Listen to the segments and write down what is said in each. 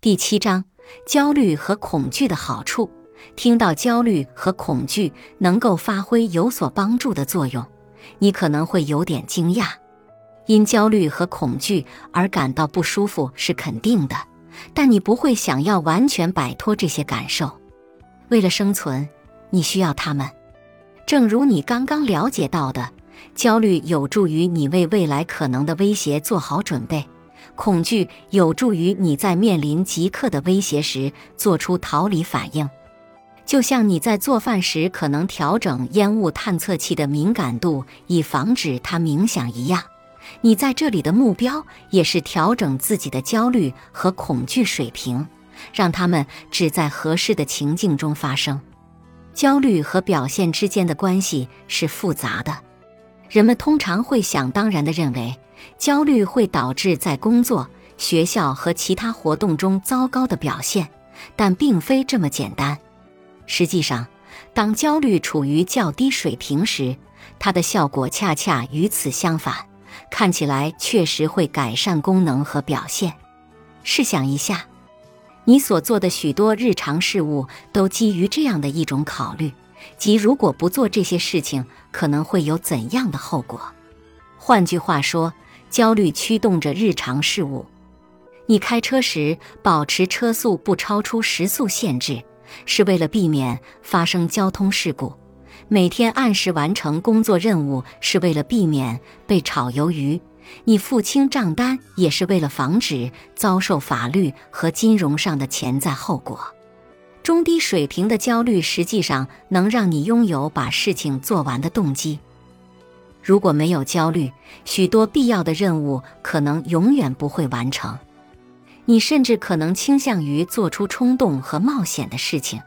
第七章：焦虑和恐惧的好处。听到焦虑和恐惧能够发挥有所帮助的作用，你可能会有点惊讶。因焦虑和恐惧而感到不舒服是肯定的，但你不会想要完全摆脱这些感受。为了生存，你需要它们。正如你刚刚了解到的，焦虑有助于你为未来可能的威胁做好准备，恐惧有助于你在面临即刻的威胁时做出逃离反应。就像你在做饭时可能调整烟雾探测器的敏感度，以防止它冥想一样。你在这里的目标也是调整自己的焦虑和恐惧水平，让他们只在合适的情境中发生。焦虑和表现之间的关系是复杂的。人们通常会想当然地认为，焦虑会导致在工作、学校和其他活动中糟糕的表现，但并非这么简单。实际上，当焦虑处于较低水平时，它的效果恰恰与此相反。看起来确实会改善功能和表现。试想一下，你所做的许多日常事务都基于这样的一种考虑：即如果不做这些事情，可能会有怎样的后果？换句话说，焦虑驱动着日常事务。你开车时保持车速不超出时速限制，是为了避免发生交通事故。每天按时完成工作任务是为了避免被炒鱿鱼，你付清账单也是为了防止遭受法律和金融上的潜在后果。中低水平的焦虑实际上能让你拥有把事情做完的动机。如果没有焦虑，许多必要的任务可能永远不会完成，你甚至可能倾向于做出冲动和冒险的事情，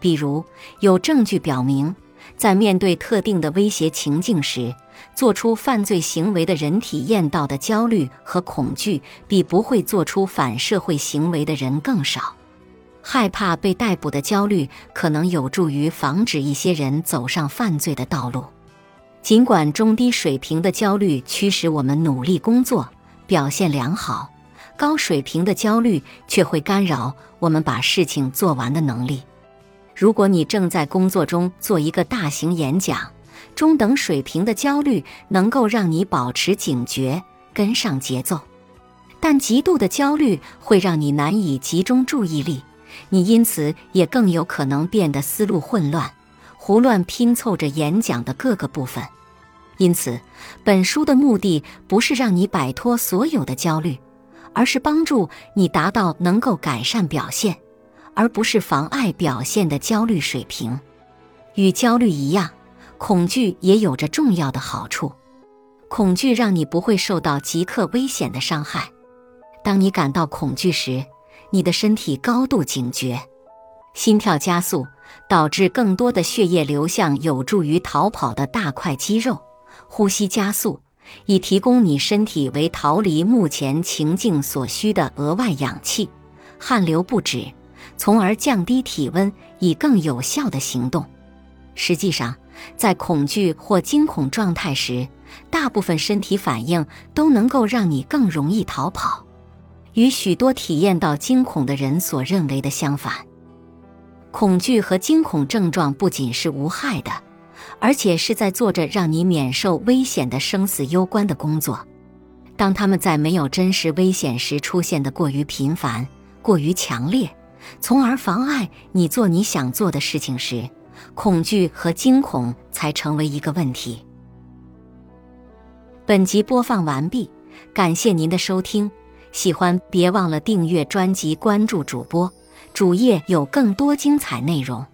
比如有证据表明。在面对特定的威胁情境时，做出犯罪行为的人体验到的焦虑和恐惧，比不会做出反社会行为的人更少。害怕被逮捕的焦虑可能有助于防止一些人走上犯罪的道路。尽管中低水平的焦虑驱使我们努力工作、表现良好，高水平的焦虑却会干扰我们把事情做完的能力。如果你正在工作中做一个大型演讲，中等水平的焦虑能够让你保持警觉，跟上节奏；但极度的焦虑会让你难以集中注意力，你因此也更有可能变得思路混乱，胡乱拼凑着演讲的各个部分。因此，本书的目的不是让你摆脱所有的焦虑，而是帮助你达到能够改善表现。而不是妨碍表现的焦虑水平。与焦虑一样，恐惧也有着重要的好处。恐惧让你不会受到即刻危险的伤害。当你感到恐惧时，你的身体高度警觉，心跳加速，导致更多的血液流向有助于逃跑的大块肌肉；呼吸加速，以提供你身体为逃离目前情境所需的额外氧气；汗流不止。从而降低体温，以更有效的行动。实际上，在恐惧或惊恐状态时，大部分身体反应都能够让你更容易逃跑。与许多体验到惊恐的人所认为的相反，恐惧和惊恐症状不仅是无害的，而且是在做着让你免受危险的生死攸关的工作。当他们在没有真实危险时出现的过于频繁、过于强烈。从而妨碍你做你想做的事情时，恐惧和惊恐才成为一个问题。本集播放完毕，感谢您的收听。喜欢别忘了订阅专辑、关注主播，主页有更多精彩内容。